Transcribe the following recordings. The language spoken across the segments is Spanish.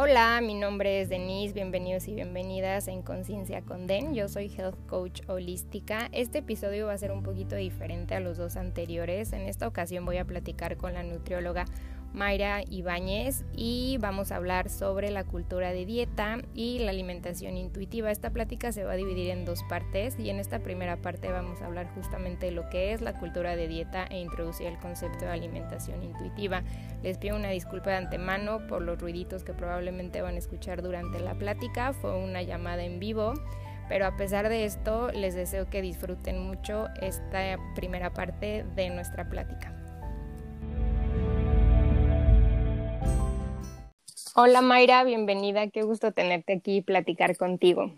Hola, mi nombre es Denise, bienvenidos y bienvenidas en Conciencia con Den. Yo soy Health Coach Holística. Este episodio va a ser un poquito diferente a los dos anteriores. En esta ocasión voy a platicar con la nutrióloga Mayra Ibáñez y vamos a hablar sobre la cultura de dieta y la alimentación intuitiva. Esta plática se va a dividir en dos partes y en esta primera parte vamos a hablar justamente de lo que es la cultura de dieta e introducir el concepto de alimentación intuitiva. Les pido una disculpa de antemano por los ruiditos que probablemente van a escuchar durante la plática. Fue una llamada en vivo. Pero a pesar de esto, les deseo que disfruten mucho esta primera parte de nuestra plática. Hola Mayra, bienvenida, qué gusto tenerte aquí y platicar contigo.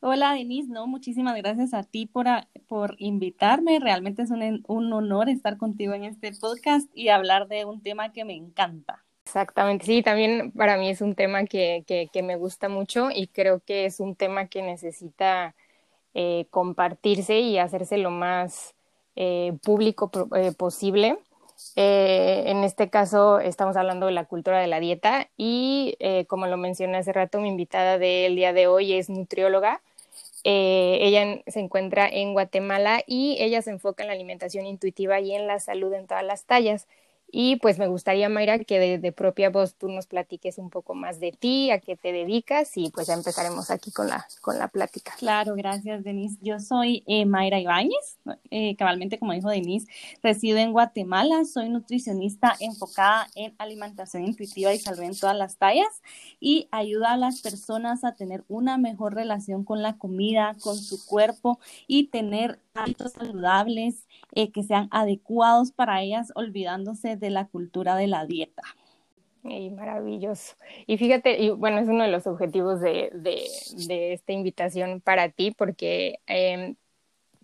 Hola Denise, no, muchísimas gracias a ti por, por invitarme. Realmente es un, un honor estar contigo en este podcast y hablar de un tema que me encanta. Exactamente, sí, también para mí es un tema que, que, que me gusta mucho y creo que es un tema que necesita eh, compartirse y hacerse lo más eh, público eh, posible eh, en este caso estamos hablando de la cultura de la dieta y eh, como lo mencioné hace rato, mi invitada del día de hoy es nutrióloga. Eh, ella se encuentra en Guatemala y ella se enfoca en la alimentación intuitiva y en la salud en todas las tallas. Y pues me gustaría, Mayra, que de, propia voz tú nos platiques un poco más de ti, a qué te dedicas y pues ya empezaremos aquí con la, con la plática. Claro, gracias, Denise. Yo soy eh, Mayra Ibáñez, eh, cabalmente como dijo Denise, resido en Guatemala, soy nutricionista enfocada en alimentación intuitiva y salud en todas las tallas y ayuda a las personas a tener una mejor relación con la comida, con su cuerpo y tener hábitos saludables eh, que sean adecuados para ellas, olvidándose de la cultura de la dieta. Y maravilloso. Y fíjate, y bueno, es uno de los objetivos de, de, esta invitación para ti, porque em,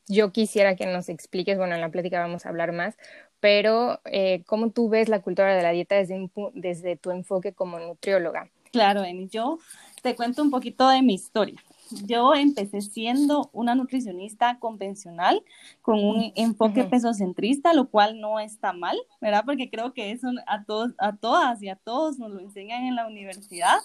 yo quisiera que nos expliques, bueno, en la plática vamos a hablar más, pero eh, ¿cómo tú ves la cultura de la dieta desde, desde tu enfoque como nutrióloga? Claro, yo te cuento un poquito de mi historia yo empecé siendo una nutricionista convencional con un enfoque pesocentrista, lo cual no está mal, ¿verdad? Porque creo que eso a todos, a todas y a todos nos lo enseñan en la universidad,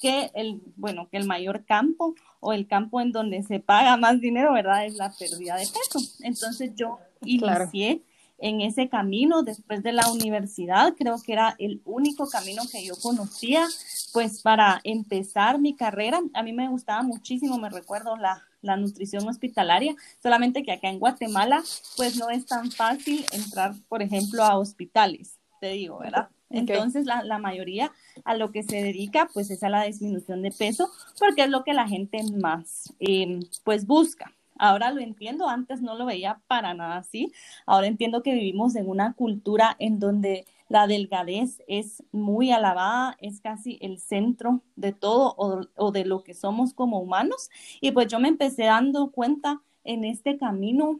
que el, bueno, que el mayor campo o el campo en donde se paga más dinero, ¿verdad? Es la pérdida de peso. Entonces yo inicié en ese camino después de la universidad. Creo que era el único camino que yo conocía, pues para empezar mi carrera. A mí me gustaba muchísimo, me recuerdo la, la nutrición hospitalaria, solamente que acá en Guatemala, pues no es tan fácil entrar, por ejemplo, a hospitales, te digo, ¿verdad? Entonces, la, la, mayoría a lo que se dedica, pues es a la disminución de peso, porque es lo que la gente más, eh, pues busca. Ahora lo entiendo, antes no lo veía para nada así. Ahora entiendo que vivimos en una cultura en donde la delgadez es muy alabada, es casi el centro de todo o, de lo que somos como humanos. Y pues yo me empecé dando cuenta en este camino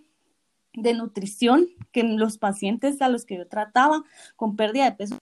de nutrición que los pacientes a los que yo trataba con pérdida de peso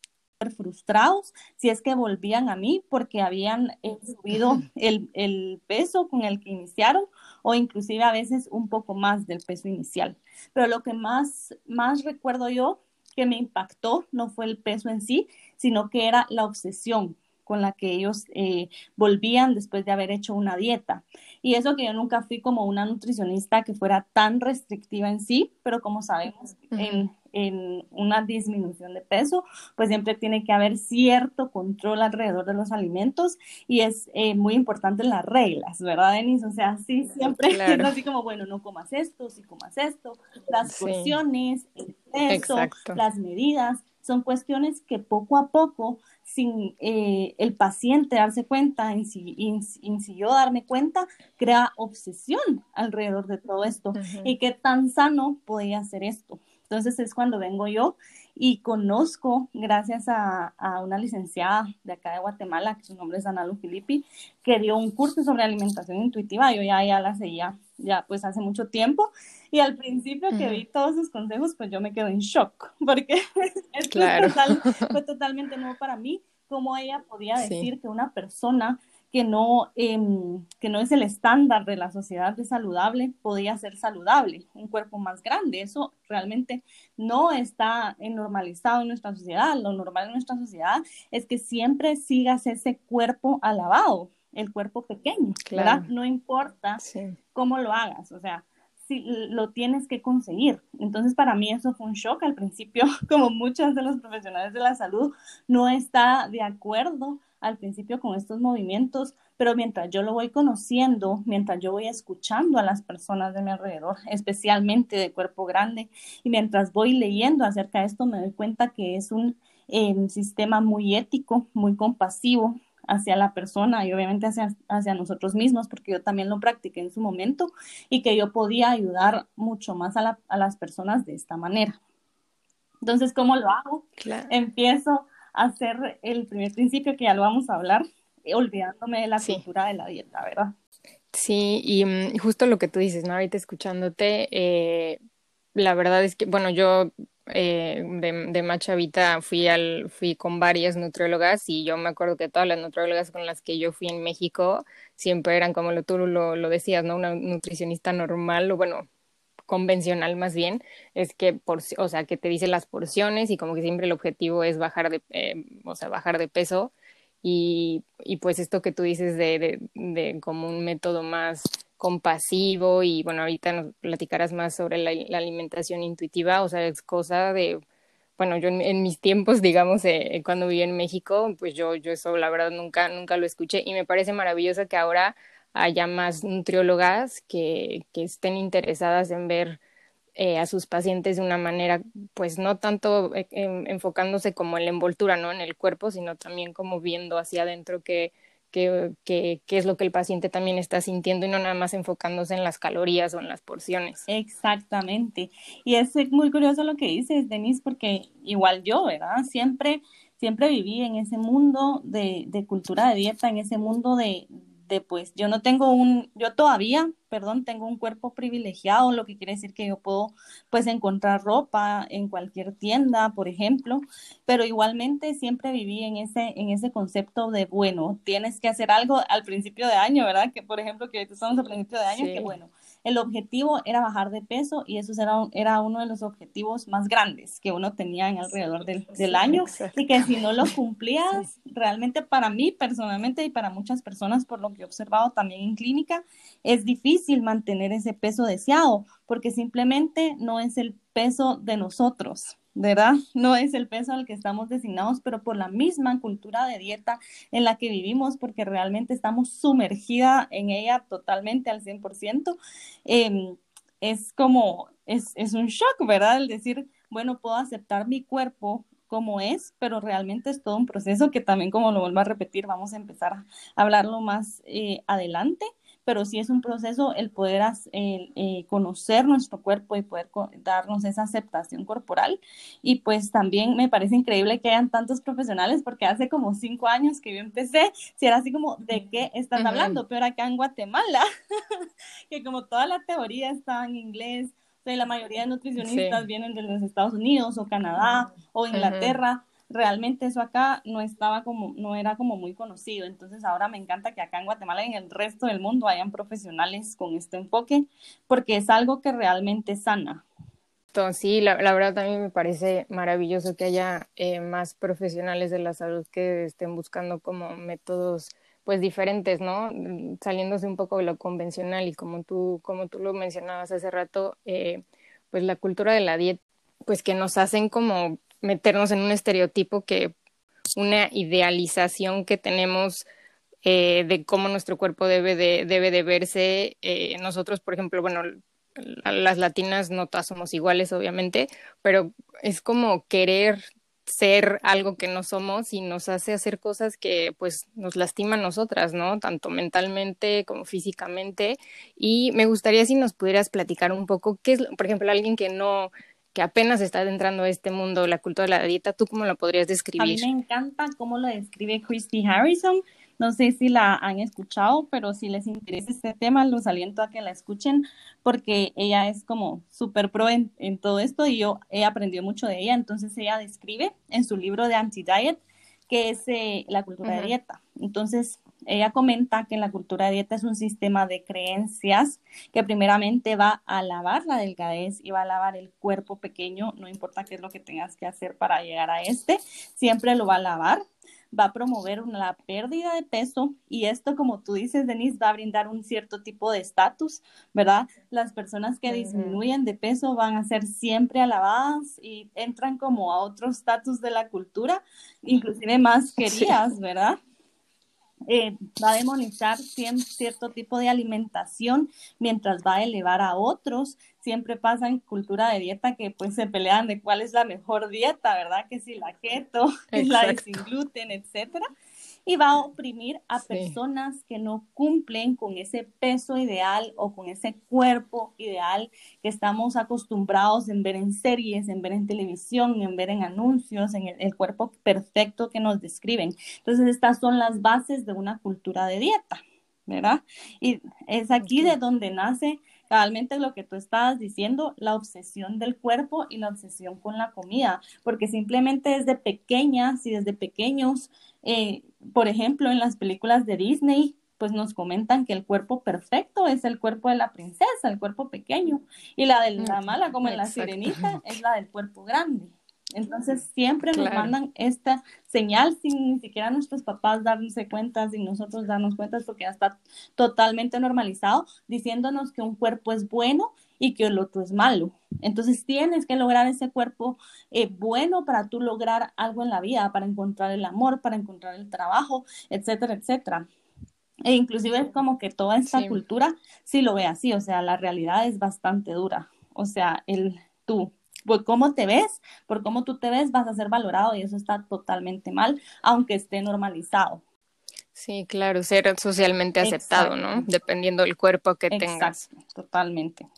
frustrados si es que volvían a mí porque habían eh, subido el, el, peso con el que iniciaron o inclusive a veces un poco más del peso inicial. Pero lo que más, más recuerdo yo que me impactó no fue el peso en sí, sino que era la obsesión con la que ellos eh, volvían después de haber hecho una dieta. Y eso que yo nunca fui como una nutricionista que fuera tan restrictiva en sí, pero como sabemos, en, en una disminución de peso, pues siempre tiene que haber cierto control alrededor de los alimentos y es eh, muy importante las reglas, ¿verdad, Denise? O sea, sí, siempre es así como, bueno, no comas esto, sí comas esto, las porciones, el peso, las medidas, son cuestiones que poco a poco, sin eh, el paciente darse cuenta, en si, yo darme cuenta, crea obsesión alrededor de todo esto. ¿Y qué tan sano podía ser esto? Entonces es cuando vengo yo y conozco, gracias a, una licenciada de acá de Guatemala, que su nombre es Analu Filippi, que dio un curso sobre alimentación intuitiva. Yo ya, ya la seguía ya pues hace mucho tiempo y al principio que vi todos sus consejos, pues yo me quedé en shock porque fue totalmente nuevo para mí, cómo ella podía decir que una persona que no, em, que no es el estándar de la sociedad de saludable, podía ser saludable, un cuerpo más grande. Eso realmente no está normalizado en nuestra sociedad. Lo normal en nuestra sociedad es que siempre sigas ese cuerpo alabado, el cuerpo pequeño, ¿verdad? No importa cómo lo hagas, o sea, si lo tienes que conseguir. Entonces, para mí eso fue un shock al principio, como muchos de los profesionales de la salud, no está de acuerdo al principio con estos movimientos, pero mientras yo lo voy conociendo, mientras yo voy escuchando a las personas de mi alrededor, especialmente de cuerpo grande, y mientras voy leyendo acerca de esto, me doy cuenta que es un em, sistema muy ético, muy compasivo hacia la persona y obviamente hacia, hacia nosotros mismos, porque yo también lo practiqué en su momento y que yo podía ayudar mucho más a, a las personas de esta manera. Entonces, ¿cómo lo hago? Empiezo hacer el primer principio que ya lo vamos a hablar, olvidándome de la cultura de la dieta, ¿verdad? Sí, y mm, justo lo que tú dices, ¿no? Ahorita escuchándote, eh, la verdad es que, bueno, yo eh, de, de Machavita fui, al, fui con varias nutriólogas y yo me acuerdo que todas las nutriólogas con las que yo fui en México siempre eran como lo, tú lo, lo decías, ¿no? Una nutricionista normal, o bueno, convencional más bien, es que, por, o sea, que te dice las porciones y como que siempre el objetivo es bajar de, eh, o sea, bajar de peso y, y pues esto que tú dices de, de, de, como un método más compasivo y bueno, ahorita nos platicarás más sobre la, alimentación intuitiva, o sea, es cosa de, bueno, yo en, mis tiempos, digamos, eh, cuando viví en México, pues yo, yo eso la verdad nunca, nunca lo escuché y me parece maravilloso que ahora haya más nutriólogas que, que estén interesadas en ver eh, a sus pacientes de una manera, pues no tanto eh, enfocándose como en la envoltura, ¿no? En el cuerpo, sino también como viendo hacia adentro qué, qué, qué, qué es lo que el paciente también está sintiendo y no nada más enfocándose en las calorías o en las porciones. Exactamente. Y es muy curioso lo que dices, Denise, porque igual yo, ¿verdad? Siempre, siempre viví en ese mundo de, de cultura de dieta, en ese mundo de, pues yo no tengo un, yo todavía, perdón, tengo un cuerpo privilegiado, lo que quiere decir que yo puedo pues encontrar ropa en cualquier tienda, por ejemplo, pero igualmente siempre viví en ese, en ese concepto de, bueno, tienes que hacer algo al principio de año, ¿verdad? Que por ejemplo, que estamos al principio de año, que bueno, el objetivo era bajar de peso y eso era, era uno de los objetivos más grandes que uno tenía en alrededor del, del año. y que si no lo cumplías, realmente para mí personalmente y para muchas personas, por lo que he observado también en clínica, es difícil mantener ese peso deseado porque simplemente no es el peso de nosotros. ¿Verdad? No es el peso al que estamos designados, pero por la misma cultura de dieta en la que vivimos, porque realmente estamos sumergida en ella totalmente al 100%, eh, es como, es, es un shock, ¿verdad? El decir, bueno, puedo aceptar mi cuerpo como es, pero realmente es todo un proceso que también, como lo vuelvo a repetir, vamos a empezar a hablarlo más eh, adelante pero sí es un proceso el poder eh, conocer nuestro cuerpo y poder darnos esa aceptación corporal. Y pues también me parece increíble que hayan tantos profesionales, porque hace como cinco años que yo empecé, si era así como, ¿de qué están hablando? Pero acá en Guatemala, que como toda la teoría está en inglés, la mayoría de nutricionistas vienen de los Estados Unidos o Canadá o Inglaterra realmente eso acá no estaba como, no era como muy conocido. Entonces ahora me encanta que acá en Guatemala y en el resto del mundo hayan profesionales con este enfoque, porque es algo que realmente sana. Sí, la, la verdad también me parece maravilloso que haya eh, más profesionales de la salud que estén buscando como métodos pues diferentes, ¿no? Saliéndose un poco de lo convencional y como tú, como tú lo mencionabas hace rato, eh, pues la cultura de la dieta, pues que nos hacen como meternos en un estereotipo que una idealización que tenemos eh, de cómo nuestro cuerpo debe de, debe de verse. Eh, nosotros, por ejemplo, bueno, las latinas no todas somos iguales, obviamente, pero es como querer ser algo que no somos y nos hace hacer cosas que pues nos lastiman nosotras, ¿no? Tanto mentalmente como físicamente. Y me gustaría si nos pudieras platicar un poco qué es, por ejemplo, alguien que no que apenas está adentrando a este mundo, la cultura de la dieta, ¿tú cómo lo podrías describir? A mí me encanta cómo lo describe Christy Harrison. No sé si la han escuchado, pero si les interesa este tema, los aliento a que la escuchen porque ella es como súper pro en, todo esto y yo he aprendido mucho de ella. Entonces ella describe en su libro de Anti-Diet que es eh, la cultura de dieta. Entonces ella comenta que la cultura de dieta es un sistema de creencias que primeramente va a alabar la delgadez y va a alabar el cuerpo pequeño, no importa qué es lo que tengas que hacer para llegar a este, siempre lo va a alabar va a promover la pérdida de peso y esto, como tú dices, Denise, va a brindar un cierto tipo de estatus, ¿verdad? Las personas que disminuyen de peso van a ser siempre alabadas y entran como a otro estatus de la cultura, inclusive más queridas, ¿verdad? Eh, va a demonizar cierto tipo de alimentación mientras va a elevar a otros. Siempre pasa en cultura de dieta que pues se pelean de cuál es la mejor dieta, ¿verdad? Que si la keto, la de sin gluten, etcétera y va a oprimir a personas que no cumplen con ese peso ideal o con ese cuerpo ideal que estamos acostumbrados en ver en series, en ver en televisión, en ver en anuncios, en el, cuerpo perfecto que nos describen. Entonces, estas son las bases de una cultura de dieta, ¿verdad? Y es aquí de donde nace realmente lo que tú estabas diciendo, la obsesión del cuerpo y la obsesión con la comida, porque simplemente desde pequeñas y desde pequeños, eh, por ejemplo, en las películas de Disney, pues nos comentan que el cuerpo perfecto es el cuerpo de la princesa, el cuerpo pequeño, y la de la mala, como en la sirenita, es la del cuerpo grande. Entonces siempre nos mandan esta señal sin ni siquiera nuestros papás darse cuenta, sin nosotros darnos cuenta, porque ya está totalmente normalizado, diciéndonos que un cuerpo es bueno y que el otro es malo. Entonces tienes que lograr ese cuerpo eh, bueno para tú lograr algo en la vida, para encontrar el amor, para encontrar el trabajo, etcétera, etcétera. E inclusive es como que toda esta cultura sí lo ve así, o sea, la realidad es bastante dura. O sea, el tú por cómo te ves, por cómo tú te ves, vas a ser valorado y eso está totalmente mal, aunque esté normalizado. Sí, claro, ser socialmente aceptado, ¿no? Dependiendo del cuerpo que tengas. Totalmente.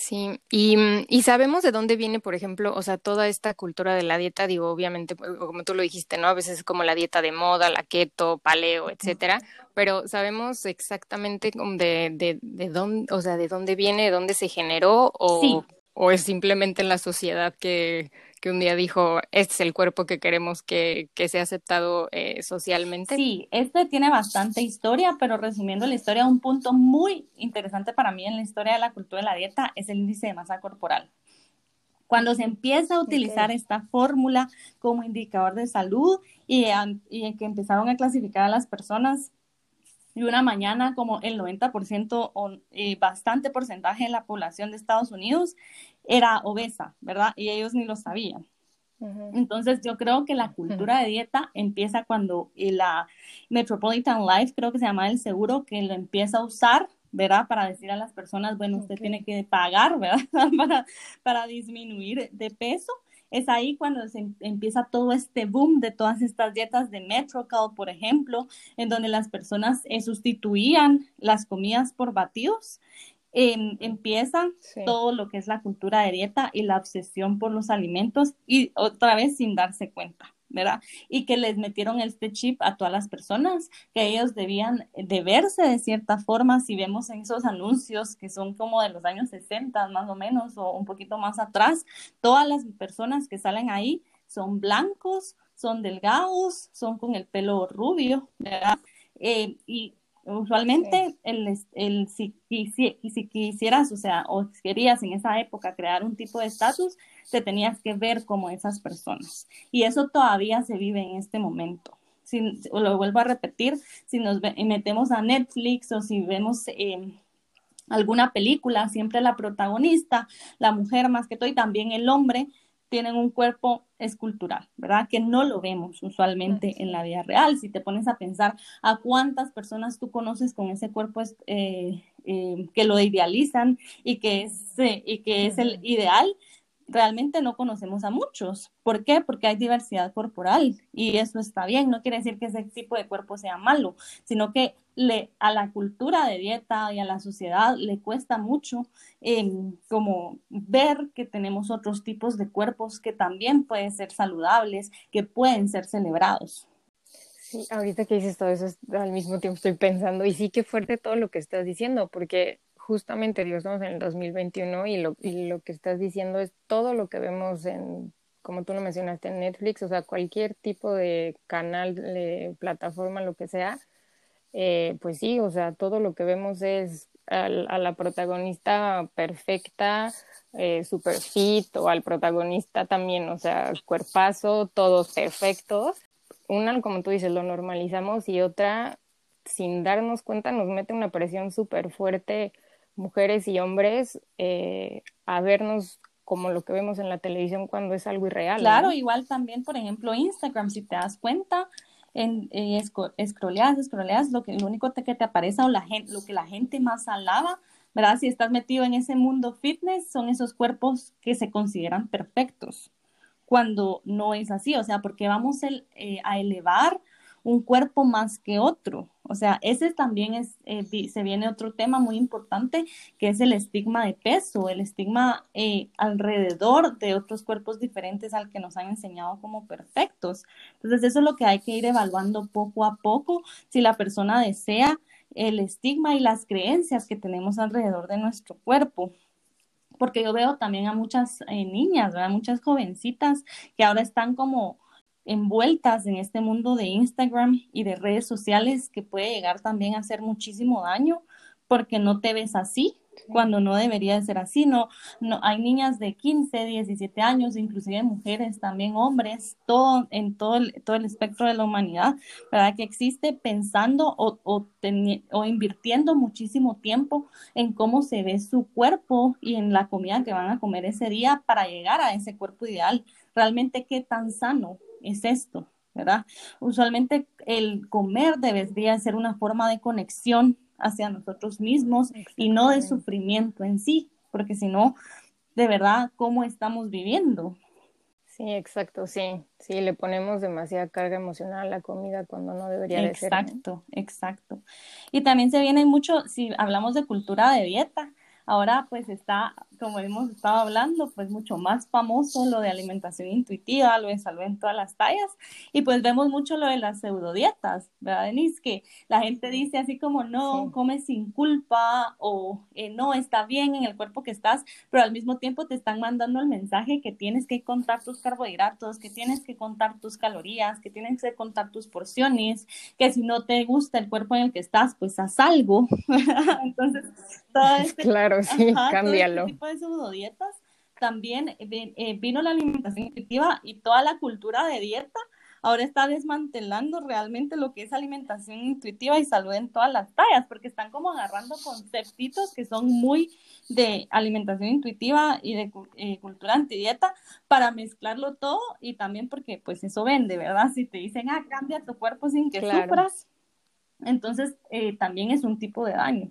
Sí, y, y, sabemos de dónde viene, por ejemplo, o sea, toda esta cultura de la dieta, digo, obviamente, como tú lo dijiste, ¿no? A veces es como la dieta de moda, la keto, paleo, etcétera, pero sabemos exactamente de, de, de dónde, o sea, de dónde viene, de dónde se generó, o o es simplemente la sociedad que, que un día dijo, este es el cuerpo que queremos que, que sea aceptado eh, socialmente? Sí, este tiene bastante historia, pero resumiendo la historia, un punto muy interesante para mí en la historia de la cultura de la dieta es el índice de masa corporal. Cuando se empieza a utilizar esta fórmula como indicador de salud y, y que empezaron a clasificar a las personas y una mañana como el 90% o eh, bastante porcentaje de la población de Estados Unidos era obesa, ¿verdad? Y ellos ni lo sabían. Entonces yo creo que la cultura de dieta empieza cuando eh, la Metropolitan Life, creo que se llama el seguro, que lo empieza a usar, ¿verdad? Para decir a las personas, bueno, usted tiene que pagar, ¿verdad? para, para disminuir de peso es ahí cuando se em, empieza todo este boom de todas estas dietas de Metrocal, por ejemplo, en donde las personas eh, sustituían las comidas por batidos. Em, empieza todo lo que es la cultura de dieta y la obsesión por los alimentos y otra vez sin darse cuenta. ¿Verdad? Y que les metieron este chip a todas las personas, que ellos debían de verse de cierta forma, si vemos en esos anuncios que son como de los años 60 más o menos, o un poquito más atrás, todas las personas que salen ahí son blancos, son delgados, son con el pelo rubio, ¿verdad? Eh, y Usualmente, el, el, si, si, si, quisieras, o sea, o querías en esa época crear un tipo de estatus, te tenías que ver como esas personas. Y eso todavía se vive en este momento. Si, lo vuelvo a repetir, si nos metemos a Netflix o si vemos em, alguna película, siempre la protagonista, la mujer más que todo y también el hombre, tienen un cuerpo escultural, ¿verdad? Que no lo vemos usualmente en la vida real. Si te pones a pensar a cuántas personas tú conoces con ese cuerpo eh, eh, que lo idealizan y que es, eh, y que es el ideal, realmente no conocemos a muchos. ¿Por qué? Porque hay diversidad corporal y eso está bien. No quiere decir que ese tipo de cuerpo sea malo, sino que le, a la cultura de dieta y a la sociedad le cuesta mucho em, como ver que tenemos otros tipos de cuerpos que también pueden ser saludables, que pueden ser celebrados. Sí, ahorita que dices todo eso, al mismo tiempo estoy pensando, y sí que fuerte todo lo que estás diciendo, porque justamente, Dios, estamos en el 2021 y lo, y lo que estás diciendo es todo lo que vemos en, como tú lo mencionaste, en Netflix, o sea, cualquier tipo de canal, de plataforma, lo que sea, eh, pues sí, o sea, todo lo que vemos es a la protagonista perfecta, eh, super fit, o al protagonista también, o sea, cuerpazo, todos perfectos. Una, como tú dices, lo normalizamos y otra, sin darnos cuenta, nos mete una presión súper fuerte, mujeres y hombres, eh, a vernos como lo que vemos en la televisión cuando es algo irreal. Claro, igual también, por ejemplo, Instagram, si te das cuenta, en, eh, escroleas, escroleas, lo, que, lo único que te aparece o la gente, lo que la gente más alaba, ¿verdad? Si estás metido en ese mundo fitness, son esos cuerpos que se consideran perfectos, cuando no es así, o sea, porque vamos el, eh, a elevar un cuerpo más que otro. O sea, ese también es, eh, se viene otro tema muy importante, que es el estigma de peso, el estigma eh, alrededor de otros cuerpos diferentes al que nos han enseñado como perfectos. Entonces, eso es lo que hay que ir evaluando poco a poco, si la persona desea el estigma y las creencias que tenemos alrededor de nuestro cuerpo porque yo veo también a muchas eh, niñas, a muchas jovencitas que ahora están como envueltas en este mundo de Instagram y de redes sociales que puede llegar también a hacer muchísimo daño porque no te ves así cuando no debería de ser así. No, no, hay niñas de 15, 17 años, inclusive mujeres, también hombres, todo en todo el, todo el espectro de la humanidad, ¿verdad? Que existe pensando o, o, o invirtiendo muchísimo tiempo en cómo se ve su cuerpo y en la comida que van a comer ese día para llegar a ese cuerpo ideal. Realmente qué tan sano es esto, ¿verdad? Usualmente el comer debería ser una forma de conexión hacia nosotros mismos y no de sufrimiento en sí, porque si no, de verdad, ¿cómo estamos viviendo? Sí, exacto, sí, sí, le ponemos demasiada carga emocional a la comida cuando no debería de ser. Exacto, exacto. Y también se viene mucho, si hablamos de cultura de dieta, ahora pues está como hemos estado hablando, pues mucho más famoso lo de alimentación intuitiva, lo de salud en todas las tallas, y pues vemos mucho lo de las pseudodietas, ¿verdad, Denise? Que la gente dice así como, no, come sin culpa, o eh, no, está bien en el cuerpo que estás, pero al mismo tiempo te están mandando el mensaje que tienes que contar tus carbohidratos, que tienes que contar tus calorías, que tienes que contar tus porciones, que si no te gusta el cuerpo en el que estás, pues haz algo. Entonces, todo este, claro, sí, este cámbialo de pseudodietas, también eh, eh, vino la alimentación intuitiva y toda la cultura de dieta ahora está desmantelando realmente lo que es alimentación intuitiva y salud en todas las tallas, porque están como agarrando conceptitos que son muy de alimentación intuitiva y de eh, cultura antidieta para mezclarlo todo y también porque pues eso vende, ¿verdad? Si te dicen, ah, cambia tu cuerpo sin que sufras, entonces también es un tipo de daño.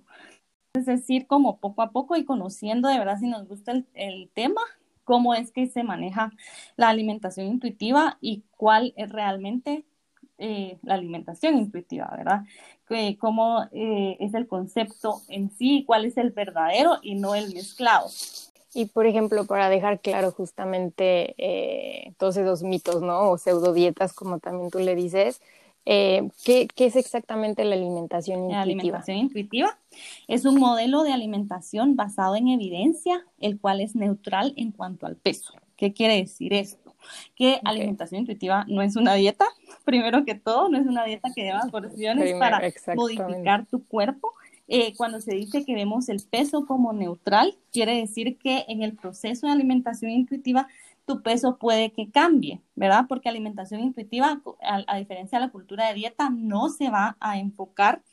Es decir, como poco a poco y conociendo de verdad si nos gusta el, tema, cómo es que se maneja la alimentación intuitiva y cuál es realmente eh, la alimentación intuitiva, ¿verdad? cómo eh, es el concepto en sí, cuál es el verdadero y no el mezclado. Y por ejemplo, para dejar claro justamente eh, todos esos mitos, ¿no? O pseudodietas, como también tú le dices, eh, ¿qué, es exactamente la alimentación intuitiva? La alimentación intuitiva es un modelo de alimentación basado en evidencia, el cual es neutral en cuanto al peso. ¿Qué quiere decir esto? Que alimentación intuitiva no es una dieta, primero que todo, no es una dieta que deba porciones para modificar tu cuerpo. Eh, cuando se dice que vemos el peso como neutral, quiere decir que en el proceso de alimentación intuitiva tu peso puede que cambie, ¿verdad? Porque alimentación intuitiva, a, diferencia de la cultura de dieta, no se va a enfocar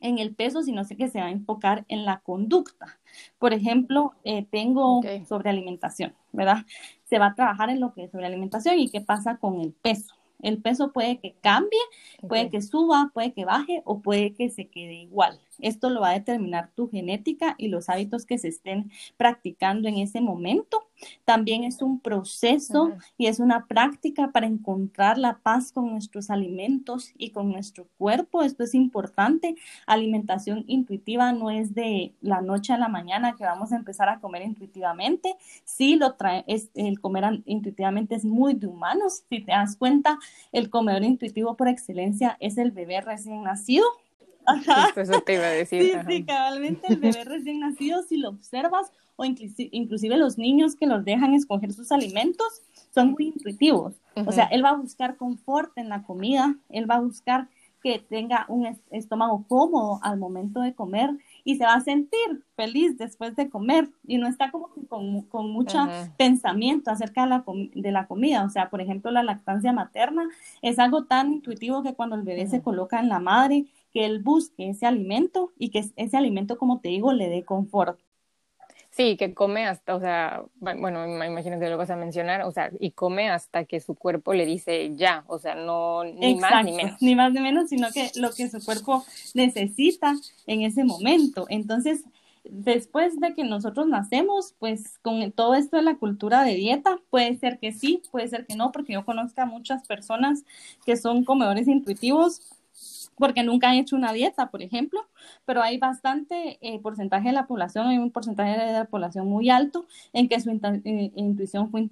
en el peso, sino que se va a enfocar en la conducta. Por ejemplo, eh, tengo sobre alimentación, ¿verdad? Se va a trabajar en lo que es sobre alimentación y qué pasa con el peso. El peso puede que cambie, puede que suba, puede que baje o puede que se quede igual. Esto lo va a determinar tu genética y los hábitos que se estén practicando en ese momento. También es un proceso y es una práctica para encontrar la paz con nuestros alimentos y con nuestro cuerpo. Esto es importante. Alimentación intuitiva no es de la noche a la mañana que vamos a empezar a comer intuitivamente. Sí, lo trae, es, el comer intuitivamente es muy de humanos. Si te das cuenta, el comedor intuitivo por excelencia es el bebé recién nacido eso te iba a decir. Sí, sí, cabalmente el bebé recién nacido, si lo observas, o inclusive, los niños que los dejan escoger sus alimentos, son muy intuitivos. O sea, él va a buscar confort en la comida, él va a buscar que tenga un estómago cómodo al momento de comer y se va a sentir feliz después de comer y no está como con, con mucho pensamiento acerca de la, de la comida. O sea, por ejemplo, la lactancia materna es algo tan intuitivo que cuando el bebé se coloca en la madre, que él busque ese alimento y que ese alimento, como te digo, le dé confort. Sí, que come hasta, o sea, bueno, imagínate lo vas a mencionar, o sea, y come hasta que su cuerpo le dice ya, o sea, no, ni más ni menos. Ni más ni menos, sino que lo que su cuerpo necesita en ese momento. Entonces, después de que nosotros nacemos, pues con todo esto de la cultura de dieta, puede ser que sí, puede ser que no, porque yo conozco a muchas personas que son comedores intuitivos porque nunca han hecho una dieta, por ejemplo, pero hay bastante eh, porcentaje de la población, hay un porcentaje de la población muy alto en que su eh, intuición fue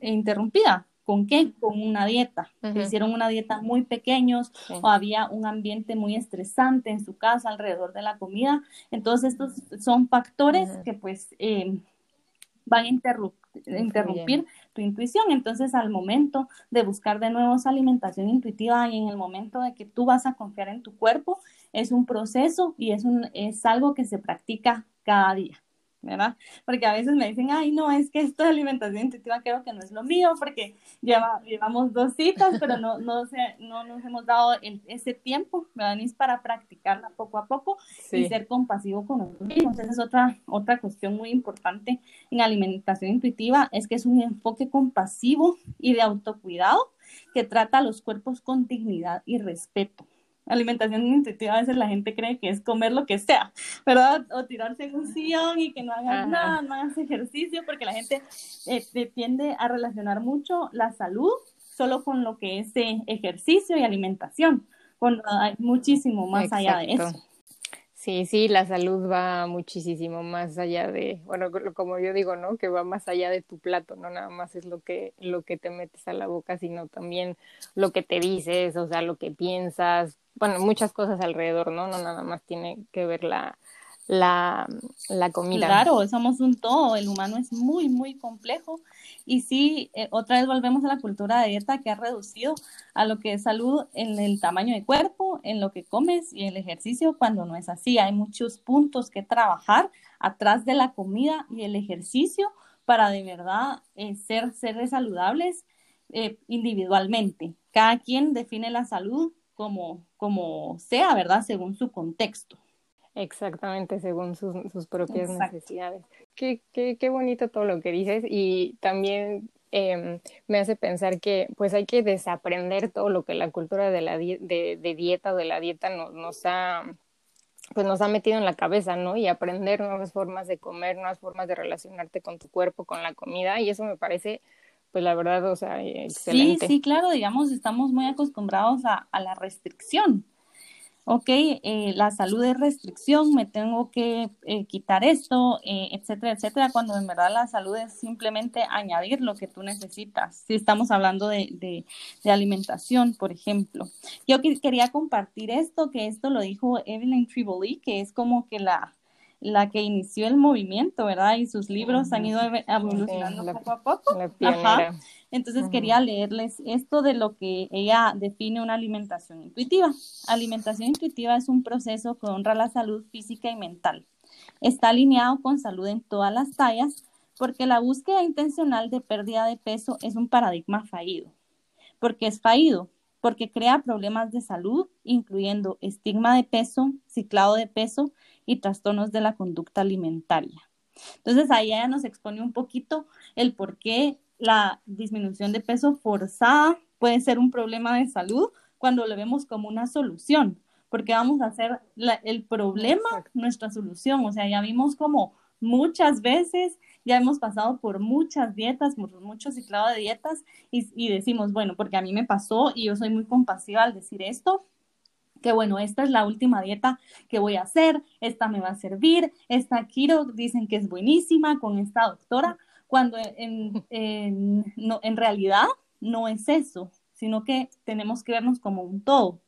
interrumpida. ¿Con qué? Con una dieta. Hicieron una dieta muy pequeños o había un ambiente muy estresante en su casa alrededor de la comida. Entonces, estos son factores que pues eh, van a interrumpir tu intuición. Entonces, al momento de buscar de nuevo esa alimentación intuitiva y en el momento de que tú vas a confiar en tu cuerpo, es un proceso y es, un, es algo que se practica cada día. ¿Verdad? Porque a veces me dicen, ay, no, es que esto de alimentación intuitiva creo que no es lo mío, porque lleva, llevamos dos citas, pero no, no, no nos hemos dado ese tiempo, ¿verdad? Ni para practicarla poco a poco y ser compasivo con nosotros mismos. Esa es otra, otra cuestión muy importante en alimentación intuitiva, es que es un enfoque compasivo y de autocuidado que trata a los cuerpos con dignidad y respeto alimentación intuitiva, a veces la gente cree que es comer lo que sea, ¿verdad? O tirarse en un sillón y que no hagas nada, no hagas ejercicio, porque la gente eh, tiende a relacionar mucho la salud solo con lo que es eh, ejercicio y alimentación, cuando hay muchísimo más allá de eso. Sí, sí, la salud va muchísimo más allá de, bueno, como yo digo, ¿no? Que va más allá de tu plato, no nada más es lo que lo que te metes a la boca, sino también lo que te dices, o sea, lo que piensas, bueno, muchas cosas alrededor, ¿no? No nada más tiene que ver la la, la comida. Claro, somos un todo, el humano es muy, muy complejo. Y sí, eh, otra vez volvemos a la cultura de dieta que ha reducido a lo que es salud en el tamaño de cuerpo, en lo que comes y el ejercicio, cuando no es así. Hay muchos puntos que trabajar atrás de la comida y el ejercicio para de verdad eh, ser seres saludables eh, individualmente. Cada quien define la salud como, como sea, ¿verdad? Según su contexto. Exactamente, según sus, sus propias necesidades. Qué, qué, qué bonito todo lo que dices y también eh, me hace pensar que pues hay que desaprender todo lo que la cultura de la de, de dieta o de la dieta nos, nos ha pues nos ha metido en la cabeza, ¿no? Y aprender nuevas formas de comer, nuevas formas de relacionarte con tu cuerpo, con la comida, y eso me parece, pues la verdad, o sea, excelente. Sí, sí, claro, digamos, estamos muy acostumbrados a, a la restricción, ok, eh, la salud es restricción, me tengo que eh, quitar esto, eh, etcétera, etcétera, cuando en verdad la salud es simplemente añadir lo que tú necesitas. Si estamos hablando de, de, de alimentación, por ejemplo. Yo quería compartir esto, que esto lo dijo Evelyn Triboli, que es como que la, la que inició el movimiento, ¿verdad? Y sus libros han ido evolucionando poco a poco. Ajá. Entonces quería leerles esto de lo que ella define una alimentación intuitiva. Alimentación intuitiva es un proceso que honra la salud física y mental. Está alineado con salud en todas las tallas porque la búsqueda intencional de pérdida de peso es un paradigma fallido. Porque es fallido, porque crea problemas de salud, incluyendo estigma de peso, ciclado de peso, y trastornos de la conducta alimentaria. Entonces ahí ella nos expone un poquito el por qué la disminución de peso forzada puede ser un problema de salud cuando lo vemos como una solución, porque vamos a hacer el problema nuestra solución. O sea, ya vimos como muchas veces, ya hemos pasado por muchas dietas, por muchos ciclados de dietas y, y decimos, bueno, porque a mí me pasó y yo soy muy compasiva al decir esto, que bueno, esta es la última dieta que voy a hacer, esta me va a servir, esta Kiro dicen que es buenísima con esta doctora, cuando en, no, en realidad no es eso, sino que tenemos que vernos como un todo.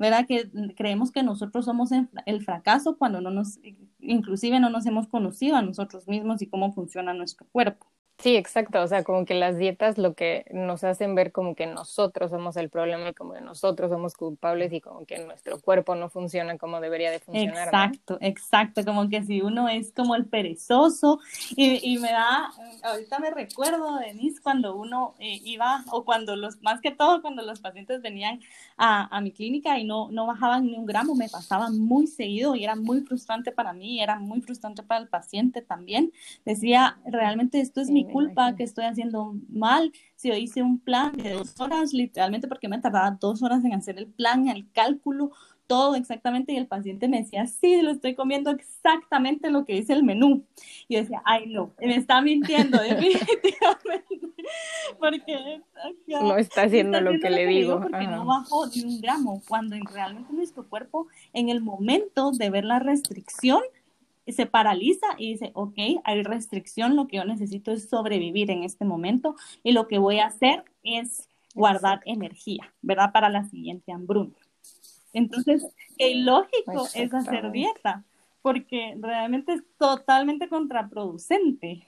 ¿Verdad? Que creemos que nosotros somos el fracaso cuando no nos, inclusive no nos hemos conocido a nosotros mismos y cómo funciona nuestro cuerpo. Sí, exacto. O sea, como que las dietas lo que nos hacen ver como que nosotros somos el problema y como que nosotros somos culpables y como que nuestro cuerpo no funciona como debería de funcionar. Exacto, exacto. Como que si uno es como el perezoso y, y me da, ahorita me recuerdo, Denise, cuando uno eh, iba o cuando los, más que todo cuando los pacientes venían a, a mi clínica y no, no bajaban ni un gramo, me pasaba muy seguido y era muy frustrante para mí, era muy frustrante para el paciente también. Decía, realmente esto es mi culpa, que estoy haciendo mal. Si yo hice un plan de dos horas, literalmente porque me tardaba dos horas en hacer el plan, el cálculo, todo exactamente, y el paciente me decía, sí, lo estoy comiendo exactamente lo que dice el menú. Y yo decía, ay, no, me está mintiendo, definitivamente, porque no está haciendo, lo, que le digo. Porque no bajó ni un gramo, cuando realmente nuestro cuerpo, en el momento de ver la restricción, se paraliza y dice, ok, hay restricción, lo que yo necesito es sobrevivir en este momento y lo que voy a hacer es guardar energía, ¿verdad? Para la siguiente hambruna. Entonces, qué lógico es hacer dieta, porque realmente es totalmente contraproducente.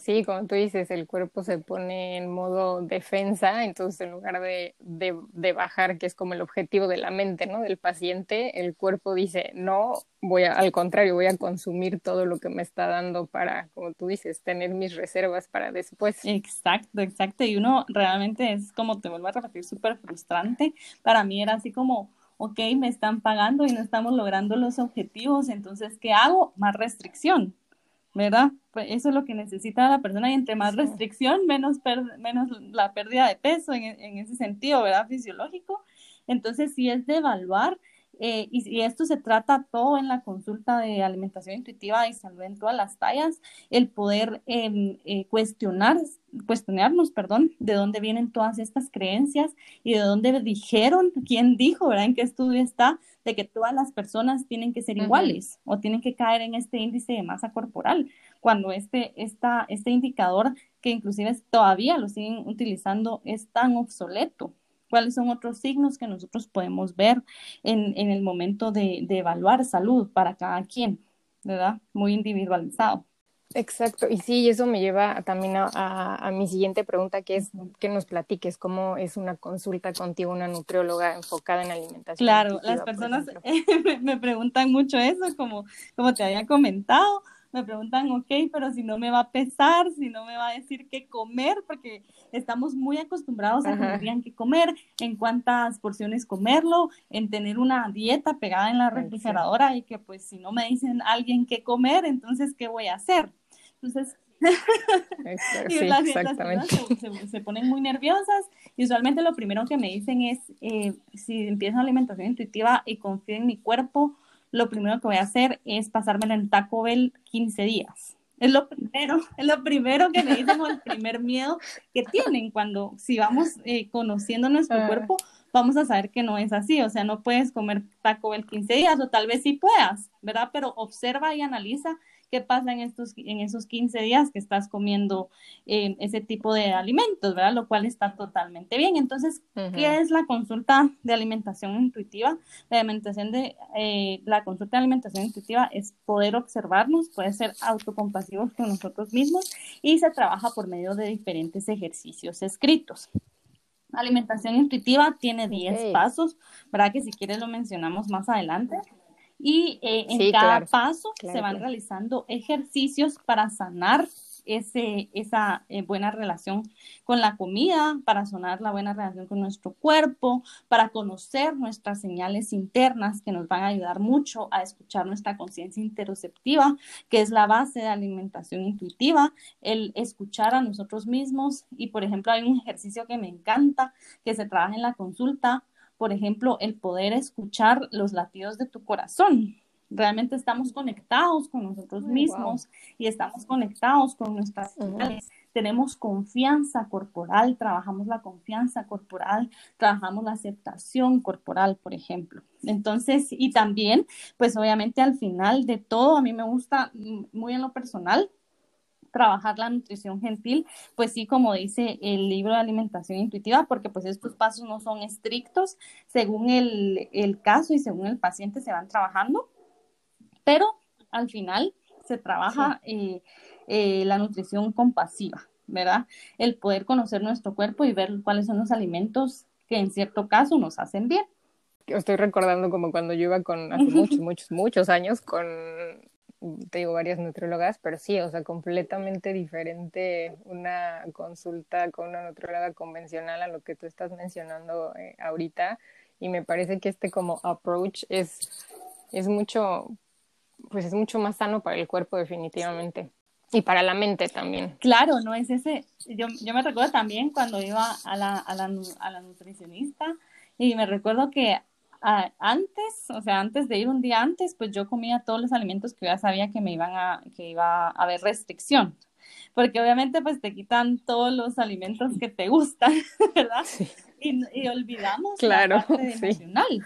Sí, como tú dices, el cuerpo se pone en modo defensa, entonces en lugar de, de, bajar, que es como el objetivo de la mente, ¿no? Del paciente, el cuerpo dice, no, voy a, al contrario, voy a consumir todo lo que me está dando para, como tú dices, tener mis reservas para después. Exacto, exacto. Y uno realmente es, como te vuelvo a repetir, súper frustrante. Para mí era así como, ok, me están pagando y no estamos logrando los objetivos, entonces, ¿qué hago? Más restricción ¿verdad? Pues eso es lo que necesita la persona y entre más restricción, menos, menos la pérdida de peso en, en, ese sentido, ¿verdad? Fisiológico. Entonces, sí es de evaluar eh, y, esto se trata todo en la consulta de alimentación intuitiva y salud en todas las tallas, el poder em, eh, cuestionar, cuestionarnos, perdón, de dónde vienen todas estas creencias y de dónde dijeron, quién dijo, ¿verdad? En qué estudio está, de que todas las personas tienen que ser iguales o tienen que caer en este índice de masa corporal, cuando este, esta, este indicador que inclusive todavía lo siguen utilizando es tan obsoleto cuáles son otros signos que nosotros podemos ver en, en el momento de, de, evaluar salud para cada quien, ¿verdad? Muy individualizado. Exacto, y sí, eso me lleva también a, a, mi siguiente pregunta, que es que nos platiques cómo es una consulta contigo, una nutrióloga enfocada en alimentación. Claro, las personas me preguntan mucho eso, como, como te había comentado, me preguntan, ok, pero si no me va a pesar, si no me va a decir qué comer, porque estamos muy acostumbrados a que qué comer, en cuántas porciones comerlo, en tener una dieta pegada en la refrigeradora y que pues si no me dicen alguien qué comer, entonces ¿qué voy a hacer? Entonces, y las, se, se, ponen muy nerviosas y usualmente lo primero que me dicen es, eh, si empiezo alimentación intuitiva y confío en mi cuerpo, lo primero que voy a hacer es pasármelo en Taco Bell 15 días. Es lo primero, es lo primero que me dicen o el primer miedo que tienen cuando si vamos eh, conociendo nuestro ah. cuerpo, vamos a saber que no es así, o sea, no puedes comer Taco Bell 15 días o tal vez sí puedas, ¿verdad? Pero observa y analiza qué pasa en, estos, en esos 15 días que estás comiendo eh, ese tipo de alimentos, ¿verdad? Lo cual está totalmente bien. Entonces, ¿qué es la consulta de alimentación intuitiva? La alimentación de, eh, la consulta de alimentación intuitiva es poder observarnos, puede ser autocompasivos con nosotros mismos y se trabaja por medio de diferentes ejercicios escritos. Alimentación intuitiva tiene 10 pasos, ¿verdad? Que si quieres lo mencionamos más adelante y eh, en cada paso se van realizando ejercicios para sanar ese, esa eh, buena relación con la comida, para sanar la buena relación con nuestro cuerpo, para conocer nuestras señales internas que nos van a ayudar mucho a escuchar nuestra conciencia interoceptiva, que es la base de alimentación intuitiva, el escuchar a nosotros mismos. Y por ejemplo, hay un ejercicio que me encanta, que se trabaja en la consulta, por ejemplo, el poder escuchar los latidos de tu corazón. Realmente estamos conectados con nosotros mismos y estamos conectados con nuestras señales. Tenemos confianza corporal, trabajamos la confianza corporal, trabajamos la aceptación corporal, por ejemplo. Entonces, y también, pues obviamente al final de todo, a mí me gusta mm, muy en lo personal trabajar la nutrición gentil, pues sí, como dice el libro de alimentación intuitiva, porque pues estos pasos no son estrictos, según el, el caso y según el paciente se van trabajando, pero al final se trabaja eh, eh, la nutrición compasiva, ¿verdad? El poder conocer nuestro cuerpo y ver cuáles son los alimentos que en cierto caso nos hacen bien. Estoy recordando como cuando yo iba con, hace muchos, muchos, muchos años, con, te digo, varias nutriólogas, pero sí, o sea, completamente diferente una consulta con una nutrióloga convencional a lo que tú estás mencionando eh, ahorita. Y me parece que este como approach es, es mucho, pues es mucho más sano para el cuerpo definitivamente. Y para la mente también. Claro, no es ese. Yo, yo me recuerdo también cuando iba a la, a la, a la nutricionista y me recuerdo que ah, antes, o sea, antes de ir un día antes, pues yo comía todos los alimentos que ya sabía que me iban a, que iba a haber restricción. Porque obviamente pues te quitan todos los alimentos que te gustan, ¿verdad? Y, y, olvidamos la parte emocional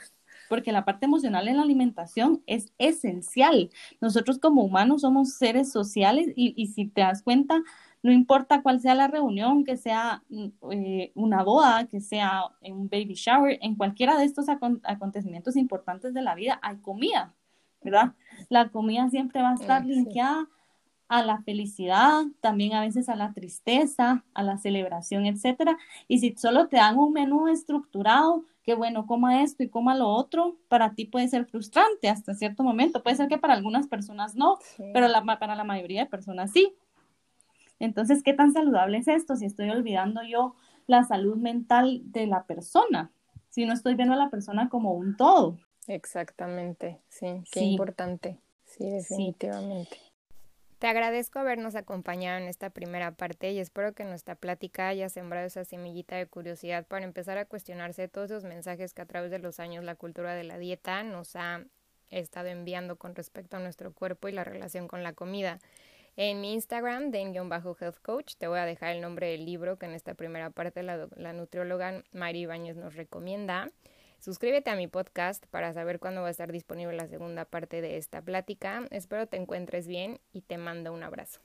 porque la parte emocional en la alimentación es esencial. Nosotros como humanos somos seres sociales y, y si te das cuenta, no importa cuál sea la reunión, que sea mm, eh, una boda, que sea un baby shower, en cualquiera de estos acontecimientos importantes de la vida hay comida, ¿verdad? La comida siempre va a estar linkeada a la felicidad, también a veces a la tristeza, a la celebración, etcétera. Y si solo te dan un menú estructurado, que bueno, coma esto y coma lo otro, para ti puede ser frustrante hasta cierto momento. Puede ser que para algunas personas no, pero para la mayoría de personas sí. Entonces, ¿qué tan saludable es esto si estoy olvidando yo la salud mental de la persona? Si no estoy viendo a la persona como un todo. Exactamente, sí, qué importante. Sí, definitivamente. Te agradezco habernos acompañado en esta primera parte y espero que nuestra plática haya sembrado esa semillita de curiosidad para empezar a cuestionarse todos esos mensajes que a través de los años la cultura de la dieta nos ha estado enviando con respecto a nuestro cuerpo y la relación con la comida. En mi Instagram, den-health coach, te voy a dejar el nombre del libro que en esta primera parte la, nutrióloga Mari Ibáñez nos recomienda. Suscríbete a mi podcast para saber cuándo va a estar disponible la segunda parte de esta plática. Espero te encuentres bien y te mando un abrazo.